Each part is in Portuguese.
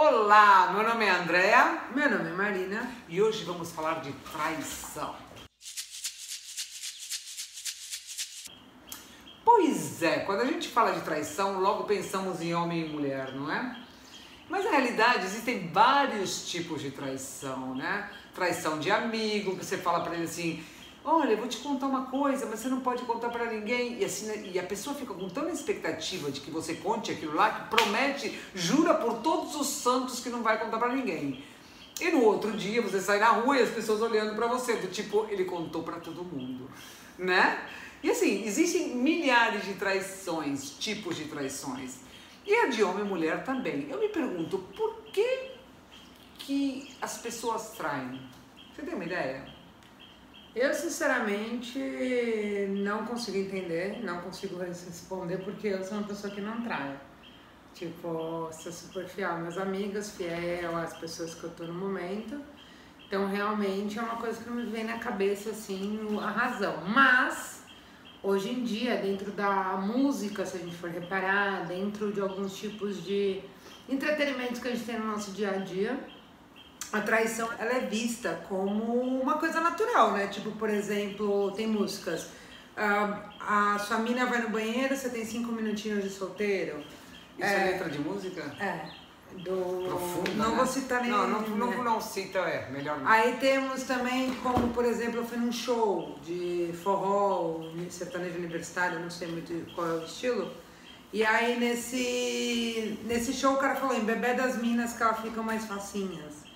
Olá, meu nome é Andréa Meu nome é Marina. e hoje vamos falar de traição. Pois é, quando a gente fala de traição, logo pensamos em homem e mulher, não é? Mas na realidade existem vários tipos de traição, né? Traição de amigo, que você fala pra ele assim: Olha, vou te contar uma coisa, mas você não pode contar pra ninguém. E, assim, né, e a pessoa fica com tanta expectativa de que você conte aquilo lá, que promete, jura por todos os santos que não vai contar pra ninguém. E no outro dia você sai na rua e as pessoas olhando pra você, do tipo, ele contou pra todo mundo, né? E assim, existem milhares de traições, tipos de traições. E a de homem e mulher também. Eu me pergunto, por que que as pessoas traem? Você tem uma ideia? Eu, sinceramente, não consigo entender, não consigo responder, porque eu sou uma pessoa que não trai. Tipo, sou super fiel às minhas amigas, fiel às pessoas que eu tô no momento. Então, realmente, é uma coisa que não me vem na cabeça, assim, a razão. Mas, hoje em dia, dentro da música, se a gente for reparar, dentro de alguns tipos de entretenimentos que a gente tem no nosso dia a dia, a traição ela é vista como uma coisa natural, né? Tipo, por exemplo, tem músicas. ah, a sua mina vai no banheiro, você tem cinco minutinhos de solteiro. Isso é, letra de música? É. Do. Profunda, não né? vou citar nenhum. Não, não, não, né? não cita, é, melhor não. Aí temos também, como por exemplo, eu fui num show de forró, sertanejo universitário, não sei muito qual é o estilo. E aí nesse, nesse show o cara falou, em bebê das minas que elas ficam mais facinhas.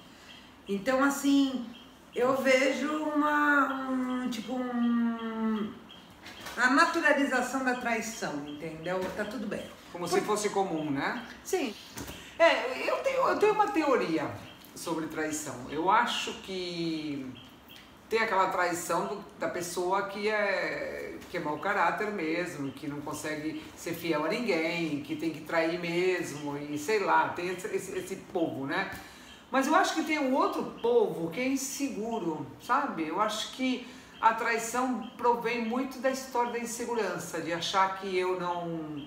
Então assim, eu vejo uma, um, tipo, um, a naturalização da traição, entendeu? Tá tudo bem. Como se fosse comum, né? Sim. É, eu tenho, eu tenho uma teoria sobre traição. Eu acho que tem aquela traição do- da pessoa que é, que é mau caráter mesmo, que não consegue ser fiel a ninguém, que tem que trair mesmo, e sei lá, tem esse, esse, esse povo, né? Mas eu acho que tem um outro povo que é inseguro, sabe? Eu acho que a traição provém muito da história da insegurança, de achar que eu não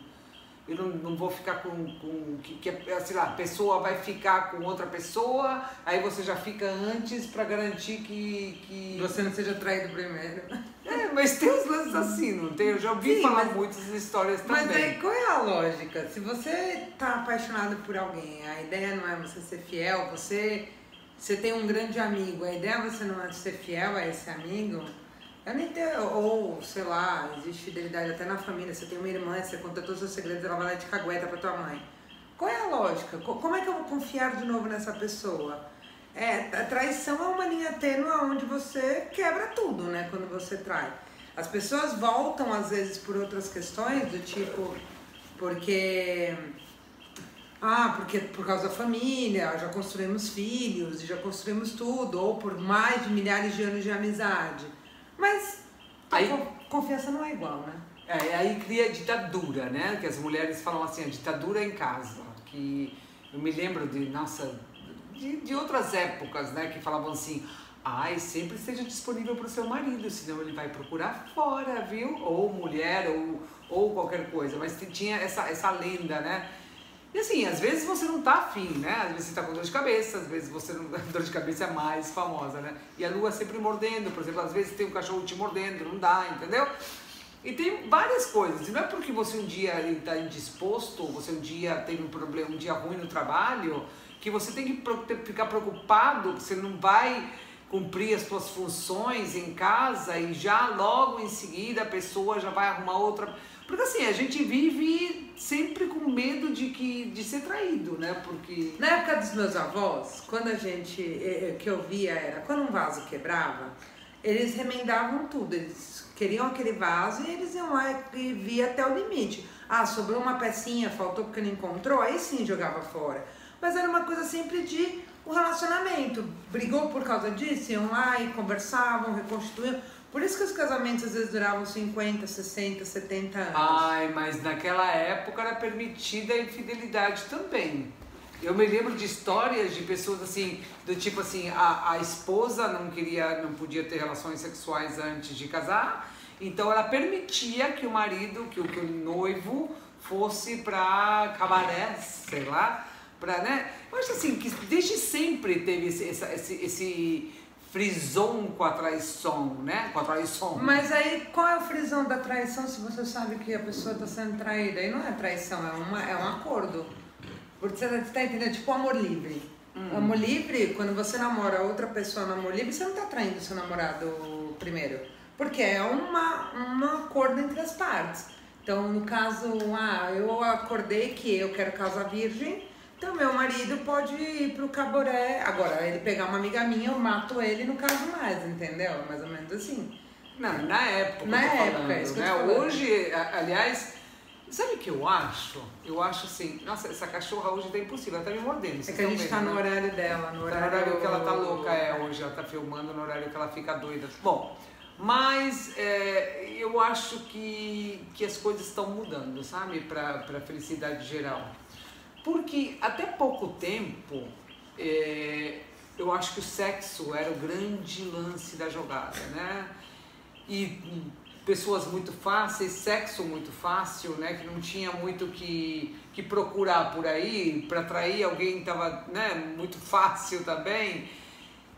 eu não, não vou ficar com, com que, que, sei lá, a pessoa vai ficar com outra pessoa, aí você já fica antes pra garantir que, que... Você não seja traído primeiro. É, mas tem uns lances assim, não tem? Eu já ouvi Sim, falar mas- muitas histórias Mas também. aí, qual é a lógica? Se você tá apaixonado por alguém, a ideia não é você ser fiel, você, você tem um grande amigo, a ideia é você não é ser fiel a esse amigo, eu nem tenho, ou, sei lá, existe fidelidade até na família, você tem uma irmã, você conta todos os seus segredos, ela vai lá de cagueta pra tua mãe. Qual é a lógica? Co- Como é que eu vou confiar de novo nessa pessoa? É, a traição é uma linha tênue onde você quebra tudo, né? Quando você trai. As pessoas voltam, às vezes, por outras questões, do tipo, porque. Ah, porque por causa da família, já construímos filhos, já construímos tudo, ou por mais de milhares de anos de amizade. Mas Aí- co- confiança não é igual, né? É, aí cria ditadura, né? Que as mulheres falam assim, a ditadura em casa. Que eu me lembro de, nossa, de, de outras épocas, né? Que falavam assim, ai, sempre esteja disponível para o seu marido, senão ele vai procurar fora, viu? Ou mulher, ou, ou qualquer coisa. Mas tinha essa, essa lenda, né? E assim, às vezes você não tá afim, né? Às vezes você tá com dor de cabeça, às vezes você não. Dor de cabeça é mais famosa, né? E a lua sempre mordendo, por exemplo, às vezes tem um cachorro te mordendo, não dá, entendeu? E tem várias coisas. E não é porque você um dia está indisposto, você um dia teve um problema, um dia ruim no trabalho, que você tem que ficar preocupado que você não vai cumprir as suas funções em casa e já logo em seguida a pessoa já vai arrumar outra. Porque assim, a gente vive sempre com medo de, que, de ser traído, né? Porque. Na época dos meus avós, quando a gente, eh, eh, que eu via era, quando um vaso quebrava, eles remendavam tudo, eles queriam aquele vaso e eles iam lá e via até o limite. Ah, sobrou uma pecinha, faltou porque não encontrou, aí sim jogava fora. Mas era uma coisa sempre de um relacionamento. Brigou por causa disso, iam lá e conversavam, reconstituíam. Por isso que os casamentos às vezes duravam 50, 60, 70 anos. Ai, mas naquela época era permitida a infidelidade também. Eu me lembro de histórias de pessoas assim, do tipo assim, a, a esposa não queria, não podia ter relações sexuais antes de casar, então ela permitia que o marido, que o, que o noivo fosse pra cabaré, sei lá, Pra, né? Eu acho assim, que desde sempre teve esse, esse, esse, esse frison com a traição, né? Com a traição. Mas aí, qual é o frisão da traição se você sabe que a pessoa está sendo traída? Aí não é traição, é, uma, é um acordo. Porque você está entendendo? Tipo amor livre. Hum. Amor livre, quando você namora outra pessoa no amor livre, você não está traindo seu namorado primeiro. Porque é uma, um acordo entre as partes. Então, no caso, ah, eu acordei que eu quero casar virgem, então meu marido pode ir pro caboré. Agora, ele pegar uma amiga minha, eu mato ele no caso mais, entendeu? Mais ou menos assim. Não, na época. Na época, falando, é isso que né? Hoje, aliás, sabe o que eu acho? Eu acho assim, nossa, essa cachorra hoje tá impossível, ela tá me mordendo. É que a gente vendo, tá no né? horário dela, no horário... Tá no horário que ela tá louca, é, hoje ela tá filmando no horário que ela fica doida. Bom, mas é, eu acho que, que as coisas estão mudando, sabe? Para a felicidade geral. Porque até pouco tempo, é, eu acho que o sexo era o grande lance da jogada, né? E pessoas muito fáceis, sexo muito fácil, né? Que não tinha muito que, que procurar por aí, para atrair alguém estava né, muito fácil também.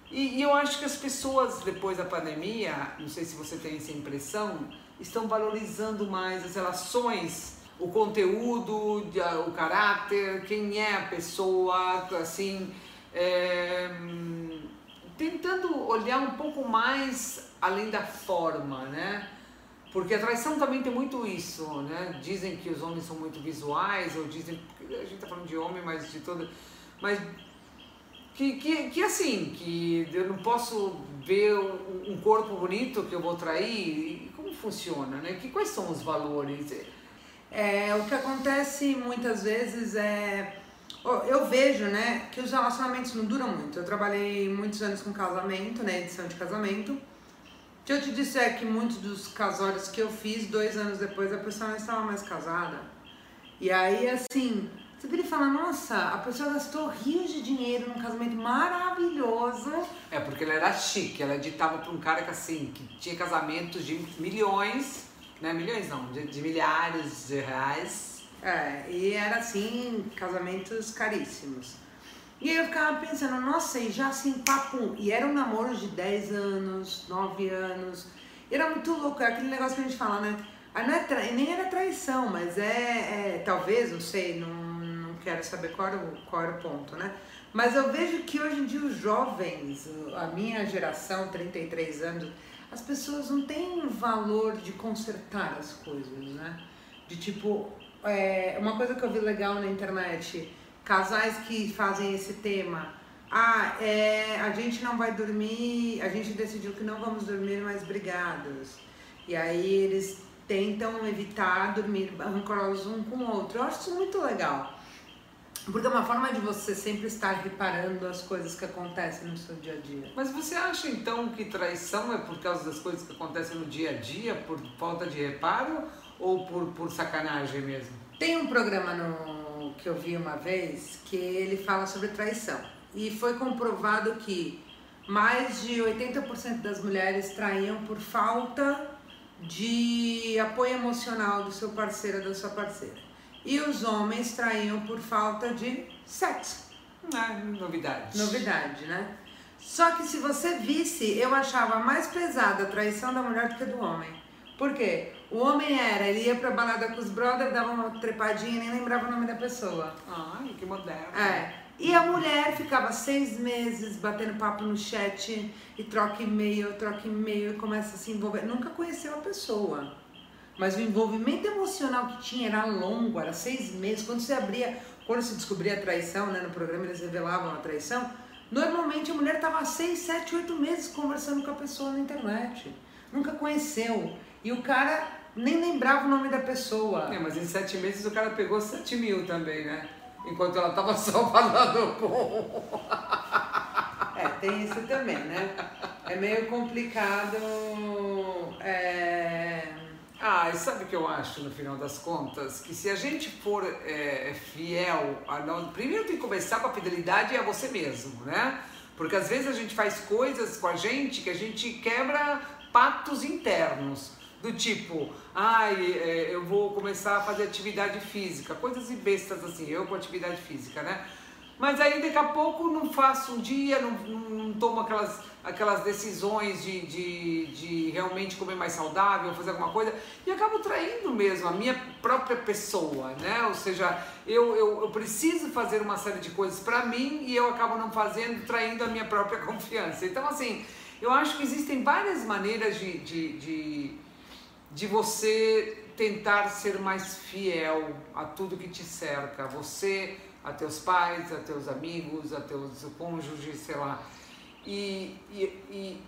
E, e, eu acho que as pessoas, depois da pandemia, não sei se você tem essa impressão, estão valorizando mais as relações o conteúdo, o caráter, quem é a pessoa, assim, é, tentando olhar um pouco mais além da forma, né? Porque a traição também tem muito isso, né? Dizem que os homens são muito visuais, ou dizem, a gente tá falando de homem, mas de todo, mas que, que, que assim, que eu não posso ver um corpo bonito que eu vou trair, como funciona, né? Que, quais são os valores? É, o que acontece muitas vezes é. Eu vejo, né, que os relacionamentos não duram muito. Eu trabalhei muitos anos com casamento, né, edição de casamento. Que eu te disser é que muitos dos casórios que eu fiz, dois anos depois, a pessoa não estava mais casada. E aí, assim, você vira e fala, nossa, a pessoa gastou rios de dinheiro num casamento maravilhoso. É, porque ela era chique, ela editava para um cara que, assim, que tinha casamentos de milhões não é milhões não, de, de milhares de reais. É, e era assim, casamentos caríssimos. E aí eu ficava pensando, nossa, e já assim, papo. E era um namoro de 10 anos, 9 anos. E era muito louco, é aquele negócio que a gente fala, né? Ah, não é tra... Nem era traição, mas é, é, Talvez, não sei, não, não quero saber qual era, o, qual era o ponto, né? Mas eu vejo que hoje em dia os jovens, a minha geração, 33 anos, as pessoas não têm valor de consertar as coisas, né? De tipo, é, uma coisa que eu vi legal na internet, casais que fazem esse tema. Ah, é, a gente não vai dormir, a gente decidiu que não vamos dormir mais brigados. E aí eles tentam evitar dormir rancorosos um com o outro. Eu acho isso muito legal. Porque é uma forma de você sempre estar reparando as coisas que acontecem no seu dia a dia. Mas você acha então que traição é por causa das coisas que acontecem no dia a dia, por falta de reparo ou por, por sacanagem mesmo? Tem um programa no, que eu vi uma vez que ele fala sobre traição. E foi comprovado que mais de 80% das mulheres traíam por falta de apoio emocional do seu parceiro ou da sua parceira e os homens traíam por falta de sexo. Ah, novidade. Novidade, né? Só que se você visse, eu achava mais pesada a traição da mulher do que do homem. Por quê? O homem era, ele ia pra balada com os brothers, dava uma trepadinha e nem lembrava o nome da pessoa. Ai, que moderno. É. E a mulher ficava seis meses batendo papo no chat e troca e-mail, troca e-mail e começa a se envolver. Nunca conheceu a pessoa. Mas o envolvimento emocional que tinha era longo, era seis meses. Quando você abria, quando se descobria a traição, né, no programa eles revelavam a traição, normalmente a mulher estava seis, sete, oito meses conversando com a pessoa na internet. Nunca conheceu. E o cara nem lembrava o nome da pessoa. É, mas em sete meses o cara pegou sete mil também, né? Enquanto ela estava só falando com. É, tem isso também, né? É meio complicado. É ah, e sabe o que eu acho no final das contas? Que se a gente for é, fiel, a nós, primeiro tem que começar com a fidelidade a você mesmo, né? Porque às vezes a gente faz coisas com a gente que a gente quebra pactos internos. Do tipo, ai, é, eu vou começar a fazer atividade física, coisas e bestas assim, eu com atividade física, né? Mas aí daqui a pouco não faço um dia, não, não, não tomo aquelas, aquelas decisões de, de, de realmente comer mais saudável, fazer alguma coisa, e acabo traindo mesmo a minha própria pessoa, né? Ou seja, eu, eu, eu preciso fazer uma série de coisas para mim e eu acabo não fazendo, traindo a minha própria confiança. Então, assim, eu acho que existem várias maneiras de, de, de, de você tentar ser mais fiel a tudo que te cerca. Você a teus pais, a teus amigos, a teus cônjuges, sei lá. E, e, e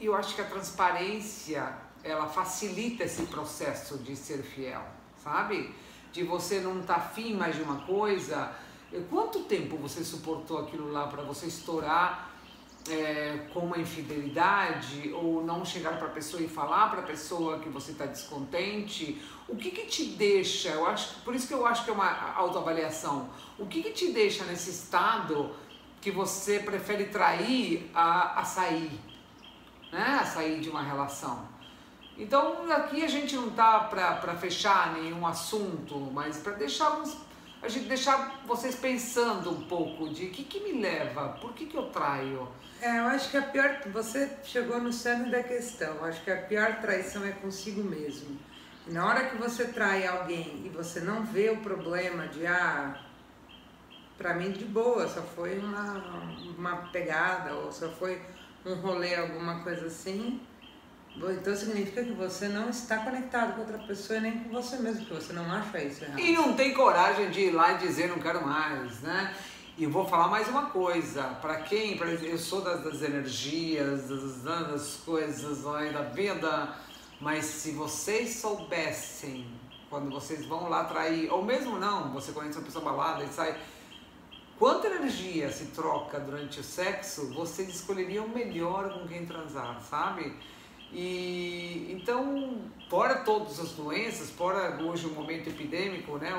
eu acho que a transparência ela facilita esse processo de ser fiel, sabe? De você não estar tá afim mais de uma coisa. Quanto tempo você suportou aquilo lá para você estourar é, com uma infidelidade ou não chegar para a pessoa e falar para a pessoa que você está descontente? O que, que te deixa? Eu acho, por isso que eu acho que é uma autoavaliação. O que, que te deixa nesse estado que você prefere trair a, a sair, né? A sair de uma relação? Então aqui a gente não tá para fechar nenhum assunto, mas para deixar uns a gente deixar vocês pensando um pouco de o que, que me leva, por que, que eu traio? É, eu acho que a pior. Você chegou no cerne da questão. Eu acho que a pior traição é consigo mesmo. Na hora que você trai alguém e você não vê o problema de, ah, pra mim de boa, só foi uma, uma pegada ou só foi um rolê, alguma coisa assim, então significa que você não está conectado com outra pessoa nem com você mesmo, que você não acha isso errado. E não tem coragem de ir lá e dizer não quero mais, né? E vou falar mais uma coisa, para quem, pra, eu sou das, das energias, das, das coisas da vida, mas se vocês soubessem, quando vocês vão lá trair, ou mesmo não, você conhece uma pessoa balada e sai, quanta energia se troca durante o sexo, vocês escolheriam melhor com quem transar, sabe? E então, fora todas as doenças, fora hoje o momento epidêmico, né?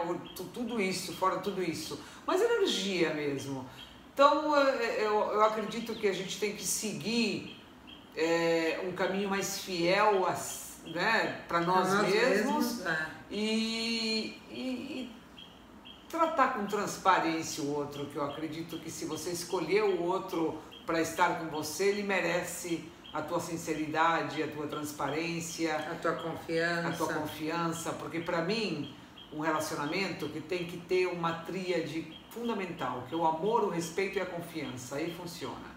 Tudo isso, fora tudo isso, mas energia mesmo. Então, eu, eu acredito que a gente tem que seguir é, um caminho mais fiel né, para nós, nós, mesmos, mesmos é. e, e, e tratar com transparência o outro, que eu acredito que se você escolher o outro para estar com você, ele merece a tua sinceridade, a tua transparência, a tua confiança, a tua confiança, porque para mim um relacionamento que tem que ter uma tríade fundamental, que é o amor, o respeito e a confiança, aí funciona.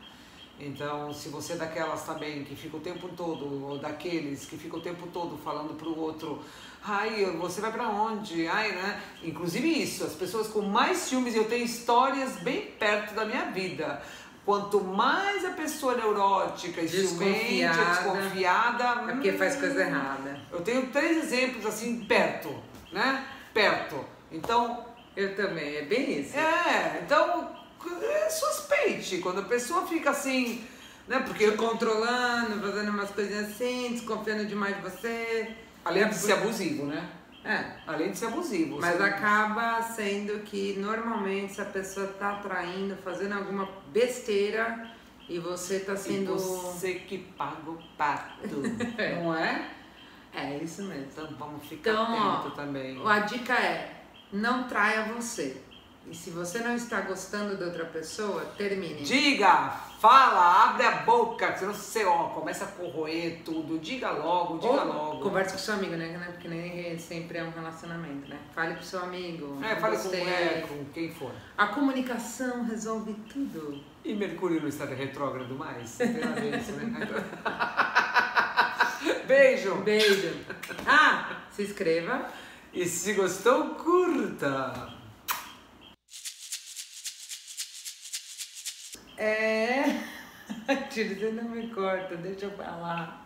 Então, se você é daquelas também que fica o tempo todo, ou daqueles que fica o tempo todo falando para o outro, ai, você vai para onde? Ai, né? Inclusive isso, as pessoas com mais ciúmes, eu tenho histórias bem perto da minha vida. Quanto mais a pessoa neurótica e desconfiada, desconfiada é porque hum, faz coisa errada. Eu tenho três exemplos assim perto, né? Perto. Então. Eu também, é bem isso. É, então é suspeite. Quando a pessoa fica assim, né? Porque. Te controlando, fazendo umas coisinhas assim, desconfiando demais de você. Além de ser abusivo, né? É. Além de ser abusivo. Mas acaba sendo que normalmente se a pessoa tá traindo, fazendo alguma besteira e você tá sendo. E você que paga o pato. é. Não é? É isso mesmo. Então vamos ficar então, atento ó, também. A dica é: não traia você. E se você não está gostando de outra pessoa, termine. Diga, fala, abre a boca, senão você ó, começa a corroer tudo. Diga logo, diga Ou logo. Converse com seu amigo, né? Porque nem sempre é um relacionamento, né? Fale pro seu amigo. É, fale com, é, com quem for. A comunicação resolve tudo. E Mercúrio não está de retrógrado mais? Tem a ver isso, né? Beijo! Beijo! Ah, se inscreva. E se gostou, curta! É. Tira, você não me corta, deixa eu falar.